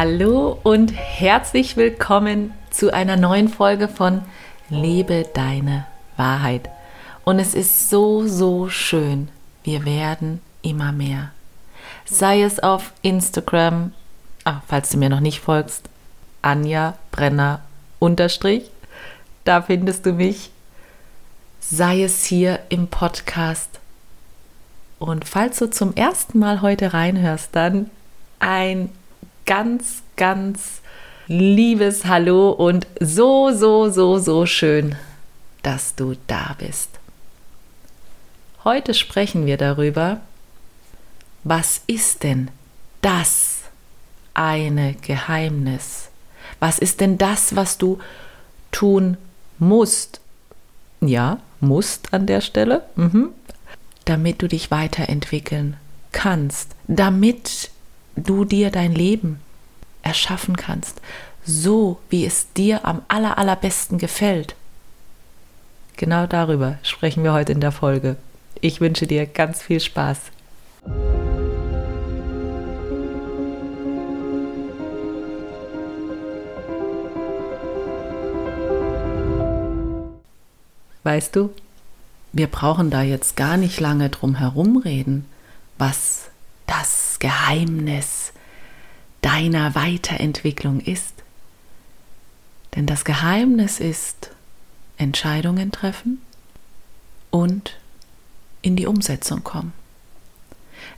Hallo und herzlich willkommen zu einer neuen Folge von Lebe deine Wahrheit. Und es ist so, so schön. Wir werden immer mehr. Sei es auf Instagram, ach, falls du mir noch nicht folgst, Anja Brenner unterstrich, da findest du mich. Sei es hier im Podcast. Und falls du zum ersten Mal heute reinhörst, dann ein ganz, ganz liebes Hallo und so, so, so, so schön, dass du da bist. Heute sprechen wir darüber, was ist denn das eine Geheimnis? Was ist denn das, was du tun musst? Ja, musst an der Stelle, mhm. damit du dich weiterentwickeln kannst, damit du dir dein Leben erschaffen kannst, so wie es dir am aller, allerbesten gefällt. Genau darüber sprechen wir heute in der Folge. Ich wünsche dir ganz viel Spaß. Weißt du, wir brauchen da jetzt gar nicht lange drum herum reden, was das Geheimnis deiner Weiterentwicklung ist. Denn das Geheimnis ist Entscheidungen treffen und in die Umsetzung kommen.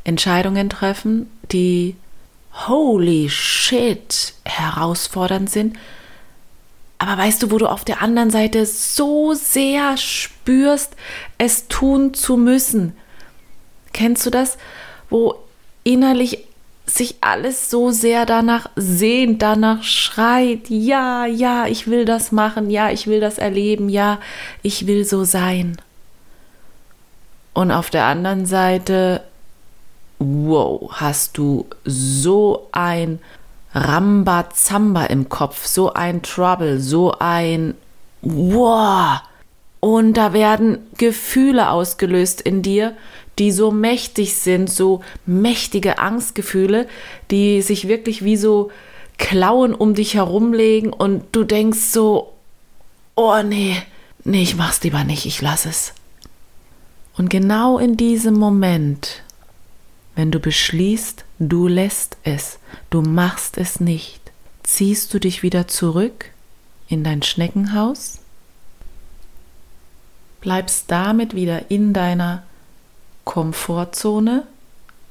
Entscheidungen treffen, die holy shit herausfordernd sind. Aber weißt du, wo du auf der anderen Seite so sehr spürst, es tun zu müssen? Kennst du das? Wo innerlich sich alles so sehr danach sehnt, danach schreit, ja, ja, ich will das machen, ja, ich will das erleben, ja, ich will so sein. Und auf der anderen Seite, wow, hast du so ein Rambazamba im Kopf, so ein Trouble, so ein wow. Und da werden Gefühle ausgelöst in dir, die so mächtig sind, so mächtige Angstgefühle, die sich wirklich wie so Klauen um dich herumlegen und du denkst so, oh nee, nee, ich mach's lieber nicht, ich lass es. Und genau in diesem Moment, wenn du beschließt, du lässt es, du machst es nicht, ziehst du dich wieder zurück in dein Schneckenhaus, bleibst damit wieder in deiner Komfortzone,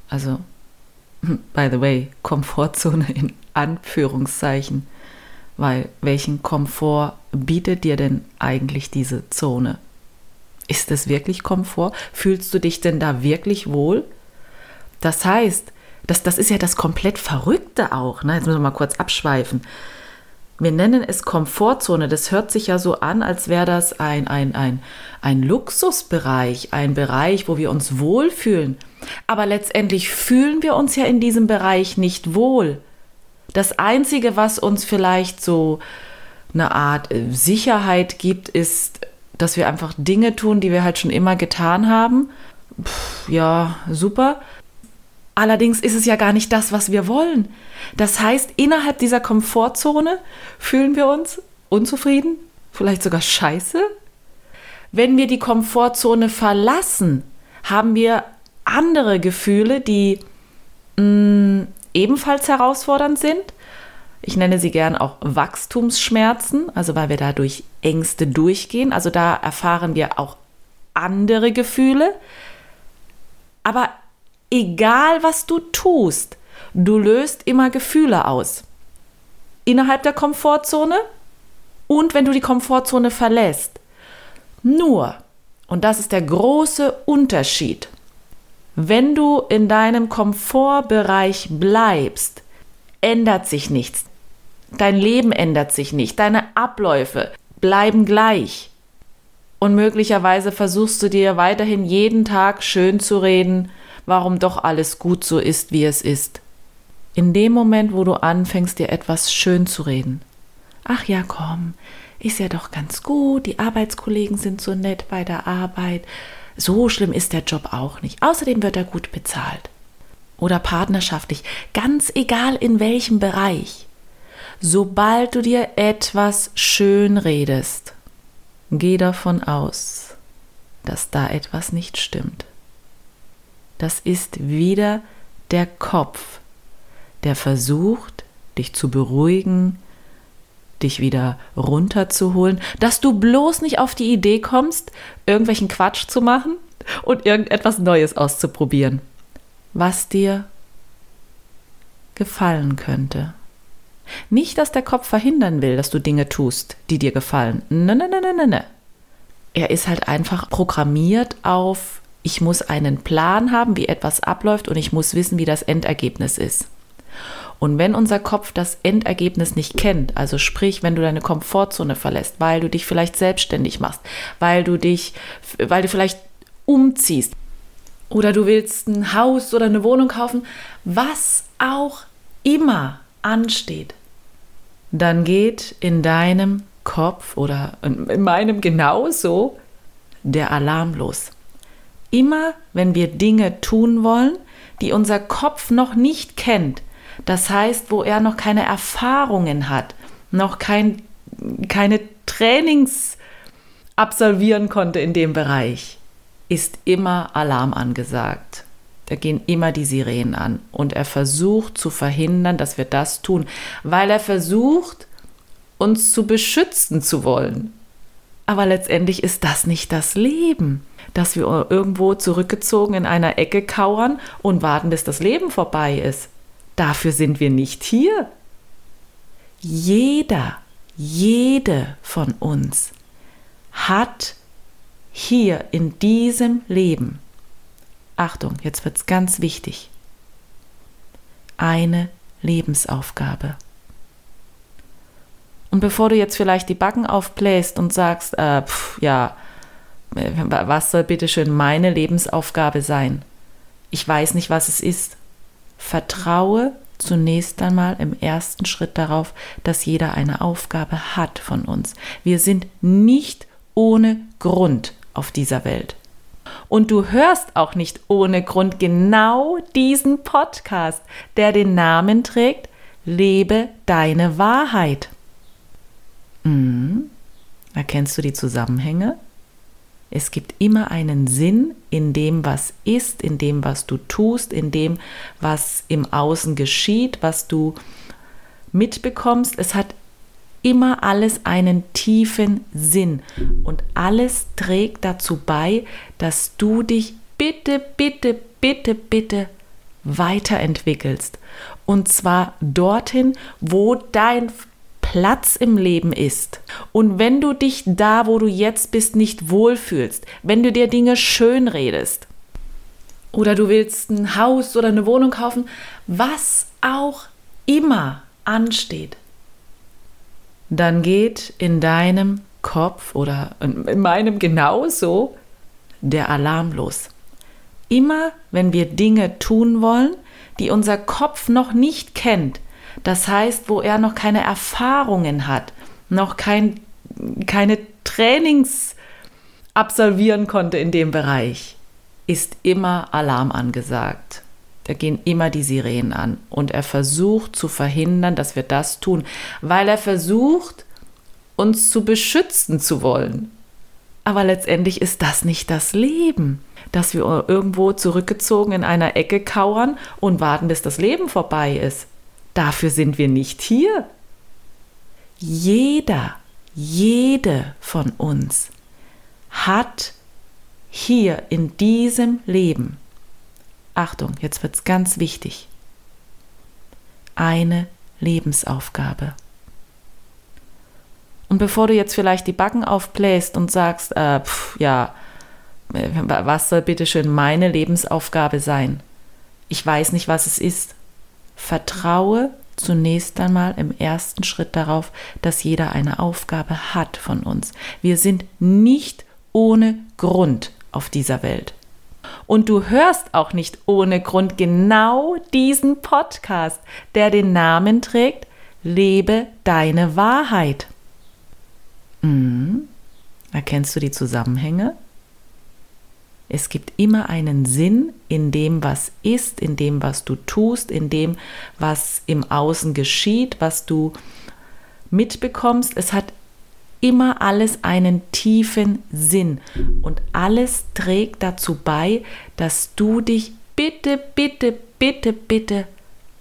also by the way, Komfortzone in Anführungszeichen, weil welchen Komfort bietet dir denn eigentlich diese Zone? Ist es wirklich Komfort? Fühlst du dich denn da wirklich wohl? Das heißt, das, das ist ja das komplett Verrückte auch. Ne? Jetzt müssen wir mal kurz abschweifen wir nennen es Komfortzone. Das hört sich ja so an, als wäre das ein, ein, ein, ein Luxusbereich, ein Bereich, wo wir uns wohlfühlen. Aber letztendlich fühlen wir uns ja in diesem Bereich nicht wohl. Das Einzige, was uns vielleicht so eine Art äh, Sicherheit gibt, ist, dass wir einfach Dinge tun, die wir halt schon immer getan haben. Puh, ja, super. Allerdings ist es ja gar nicht das, was wir wollen. Das heißt, innerhalb dieser Komfortzone fühlen wir uns unzufrieden, vielleicht sogar scheiße. Wenn wir die Komfortzone verlassen, haben wir andere Gefühle, die mh, mm, ebenfalls herausfordernd sind. Ich nenne sie gern auch Wachstumsschmerzen, also weil wir da durch Ängste durchgehen. Also da erfahren wir auch andere Gefühle. Aber egal was du tust, du löst immer Gefühle aus. Innerhalb der Komfortzone und wenn du die Komfortzone verlässt. Nur, und das ist der große Unterschied, wenn du in deinem Komfortbereich bleibst, ändert sich nichts. Dein Leben ändert sich nicht, deine Abläufe bleiben gleich. Und möglicherweise versuchst du dir weiterhin jeden Tag schön zu reden, warum doch alles gut so ist, wie es ist. In dem Moment, wo du anfängst, dir etwas schön zu reden. Ach ja, komm, ist ja doch ganz gut, die Arbeitskollegen sind so nett bei der Arbeit, so schlimm ist der Job auch nicht, außerdem wird er gut bezahlt. oder partnerschaftlich, ganz egal in welchem Bereich, sobald du dir etwas schön redest, geh davon aus, dass da etwas nicht stimmt. Das ist wieder der Kopf, der versucht, dich zu beruhigen, dich wieder runterzuholen, dass du bloß nicht auf die Idee kommst, irgendwelchen Quatsch zu machen und irgendetwas Neues auszuprobieren, was dir gefallen könnte. Nicht, dass der Kopf verhindern will, dass du Dinge tust, die dir gefallen. Ne, ne, ne, ne, ne, ne. Er ist halt einfach programmiert auf, ich muss einen Plan haben, wie etwas abläuft und ich muss wissen, wie das Endergebnis ist. Und wenn unser Kopf das Endergebnis nicht kennt, also sprich, wenn du deine Komfortzone verlässt, weil du dich vielleicht selbstständig machst, weil du dich, weil du vielleicht umziehst oder du willst ein Haus oder eine Wohnung kaufen, was auch immer ansteht, dann geht in deinem Kopf oder in meinem genauso der Alarm los. Immer wenn wir Dinge tun wollen, die unser Kopf noch nicht kennt, das heißt, wo er noch keine Erfahrungen hat, noch kein, keine Trainings absolvieren konnte in dem Bereich, ist immer Alarm angesagt. Da gehen immer die Sirenen an. Und er versucht zu verhindern, dass wir das tun, weil er versucht, uns zu beschützen zu wollen. Aber letztendlich ist das nicht das Leben, dass wir irgendwo zurückgezogen in einer Ecke kauern und warten, bis das Leben vorbei ist. Dafür sind wir nicht hier. Jeder, jede von uns hat hier in diesem Leben, Achtung, jetzt wird es ganz wichtig, eine Lebensaufgabe. Und bevor du jetzt vielleicht die Backen aufbläst und sagst, äh, pf, ja, was soll bitte schön meine Lebensaufgabe sein? Ich weiß nicht, was es ist. Vertraue zunächst einmal im ersten Schritt darauf, dass jeder eine Aufgabe hat von uns. Wir sind nicht ohne Grund auf dieser Welt. Und du hörst auch nicht ohne Grund genau diesen Podcast, der den Namen trägt, Lebe deine Wahrheit. Mhm. Erkennst du die Zusammenhänge? Es gibt immer einen Sinn in dem, was ist, in dem, was du tust, in dem, was im Außen geschieht, was du mitbekommst. Es hat immer alles einen tiefen Sinn und alles trägt dazu bei, dass du dich bitte, bitte, bitte, bitte weiterentwickelst. Und zwar dorthin, wo dein Platz im Leben ist und wenn du dich da, wo du jetzt bist, nicht wohlfühlst, wenn du dir Dinge schön redest oder du willst ein Haus oder eine Wohnung kaufen, was auch immer ansteht, dann geht in deinem Kopf oder in meinem genauso der Alarm los. Immer wenn wir Dinge tun wollen, die unser Kopf noch nicht kennt, das heißt, wo er noch keine Erfahrungen hat, noch kein, keine Trainings absolvieren konnte in dem Bereich, ist immer Alarm angesagt. Da gehen immer die Sirenen an. Und er versucht zu verhindern, dass wir das tun, weil er versucht, uns zu beschützen zu wollen. Aber letztendlich ist das nicht das Leben, dass wir irgendwo zurückgezogen in einer Ecke kauern und warten, bis das Leben vorbei ist. Dafür sind wir nicht hier. Jeder, jede von uns hat hier in diesem Leben, Achtung, jetzt wird es ganz wichtig, eine Lebensaufgabe. Und bevor du jetzt vielleicht die Backen aufbläst und sagst, äh, pf, ja, äh, was soll bitte schön meine Lebensaufgabe sein? Ich weiß nicht, was es ist. Vertraue zunächst einmal im ersten Schritt darauf, dass jeder eine Aufgabe hat von uns. Wir sind nicht ohne Grund auf dieser Welt. Und du hörst auch nicht ohne Grund genau diesen Podcast, der den Namen trägt, Lebe deine Wahrheit. Mhm. Erkennst du die Zusammenhänge? Es gibt immer einen Sinn in dem, was ist, in dem, was du tust, in dem, was im Außen geschieht, was du mitbekommst. Es hat immer alles einen tiefen Sinn und alles trägt dazu bei, dass du dich bitte, bitte, bitte, bitte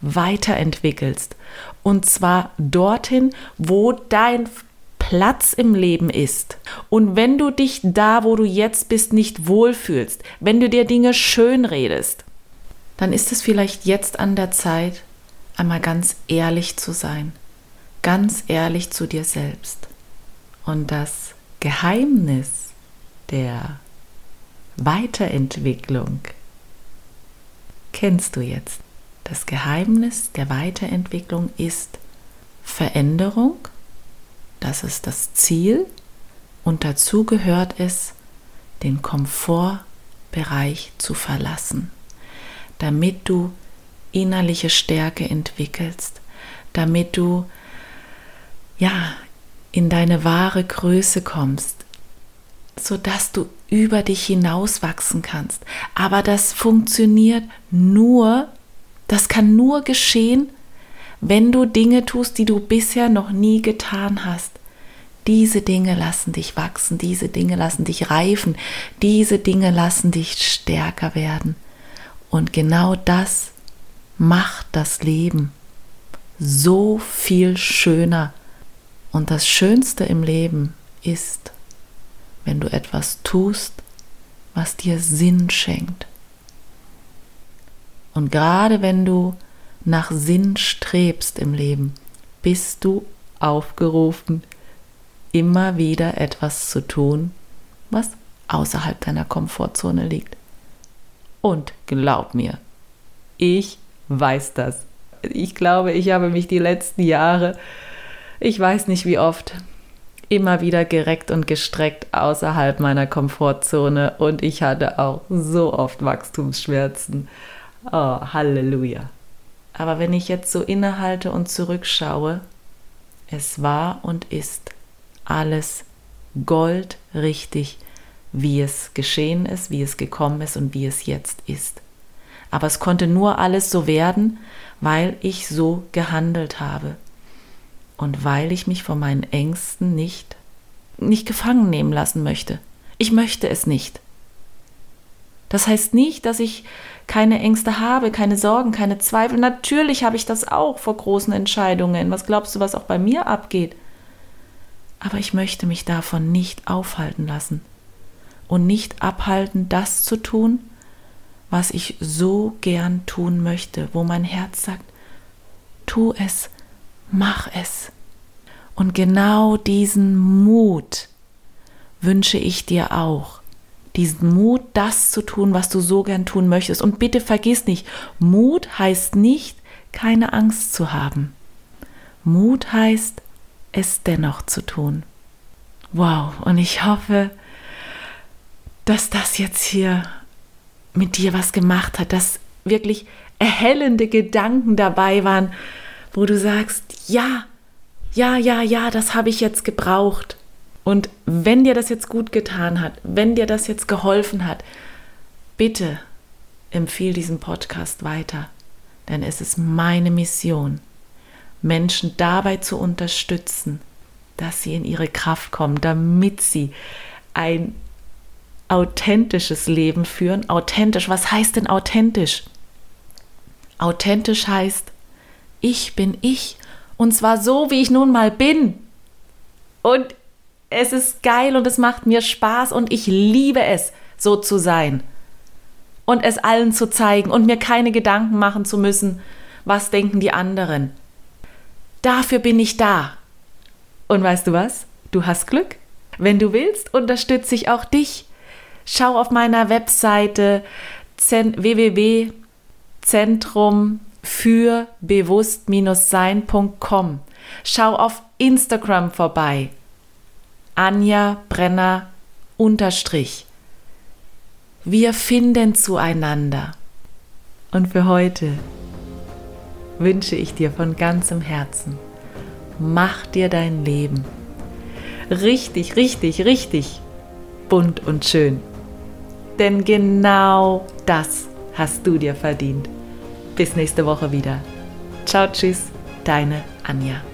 weiterentwickelst. Und zwar dorthin, wo dein Platz im Leben ist. Und wenn du dich da, wo du jetzt bist, nicht wohlfühlst, wenn du dir Dinge schön redest, dann ist es vielleicht jetzt an der Zeit, einmal ganz ehrlich zu sein. Ganz ehrlich zu dir selbst. Und das Geheimnis der Weiterentwicklung kennst du jetzt. Das Geheimnis der Weiterentwicklung ist Veränderung, das ist das Ziel und dazu gehört es, den Komfortbereich zu verlassen, damit du innerliche Stärke entwickelst, damit du ja in deine wahre Größe kommst, sodass du über dich hinaus wachsen kannst. Aber das funktioniert nur, das kann nur geschehen, wenn du Dinge tust, die du bisher noch nie getan hast. Diese Dinge lassen dich wachsen, diese Dinge lassen dich reifen, diese Dinge lassen dich stärker werden. Und genau das macht das Leben so viel schöner. Und das Schönste im Leben ist, wenn du etwas tust, was dir Sinn schenkt. Und gerade wenn du nach Sinn strebst im Leben, bist du aufgerufen, immer wieder etwas zu tun, was außerhalb deiner Komfortzone liegt. Und glaub mir, ich weiß das. Ich glaube, ich habe mich die letzten Jahre, ich weiß nicht wie oft, immer wieder gereckt und gestreckt außerhalb meiner Komfortzone und ich hatte auch so oft Wachstumsschmerzen. Oh, Halleluja. Aber wenn ich jetzt so innehalte und zurückschaue, es war und ist alles goldrichtig, wie es geschehen ist, wie es gekommen ist und wie es jetzt ist. Aber es konnte nur alles so werden, weil ich so gehandelt habe und weil ich mich von meinen Ängsten nicht nicht gefangen nehmen lassen möchte. Ich möchte es nicht. Das heißt nicht, dass ich keine Ängste habe, keine Sorgen, keine Zweifel. Natürlich habe ich das auch vor großen Entscheidungen. Was glaubst du, was auch bei mir abgeht? Aber ich möchte mich davon nicht aufhalten lassen und nicht abhalten, das zu tun, was ich so gern tun möchte, wo mein Herz sagt, tu es, mach es. Und genau diesen Mut wünsche ich dir auch diesen Mut, das zu tun, was du so gern tun möchtest. Und bitte vergiss nicht, Mut heißt nicht, keine Angst zu haben. Mut heißt, es dennoch zu tun. Wow, und ich hoffe, dass das jetzt hier mit dir was gemacht hat, dass wirklich erhellende Gedanken dabei waren, wo du sagst, ja, ja, ja, ja, das habe ich jetzt gebraucht. Und wenn dir das jetzt gut getan hat, wenn dir das jetzt geholfen hat, bitte empfiehl diesen Podcast weiter, denn es ist meine Mission, Menschen dabei zu unterstützen, dass sie in ihre Kraft kommen, damit sie ein authentisches Leben führen. Authentisch, was heißt denn authentisch? Authentisch heißt, ich bin ich und zwar so, wie ich nun mal bin. Und es ist geil und es macht mir Spaß und ich liebe es, so zu sein. Und es allen zu zeigen und mir keine Gedanken machen zu müssen, was denken die anderen. Dafür bin ich da. Und weißt du was? Du hast Glück. Wenn du willst, unterstütze ich auch dich. Schau auf meiner Webseite www.zentrum für bewusst-sein.com. Schau auf Instagram vorbei. Anja Brenner unterstrich. Wir finden zueinander. Und für heute wünsche ich dir von ganzem Herzen, mach dir dein Leben richtig, richtig, richtig bunt und schön. denn genau das hast du dir verdient. Bis nächste Woche wieder. Ciao, tschüss, deine Anja.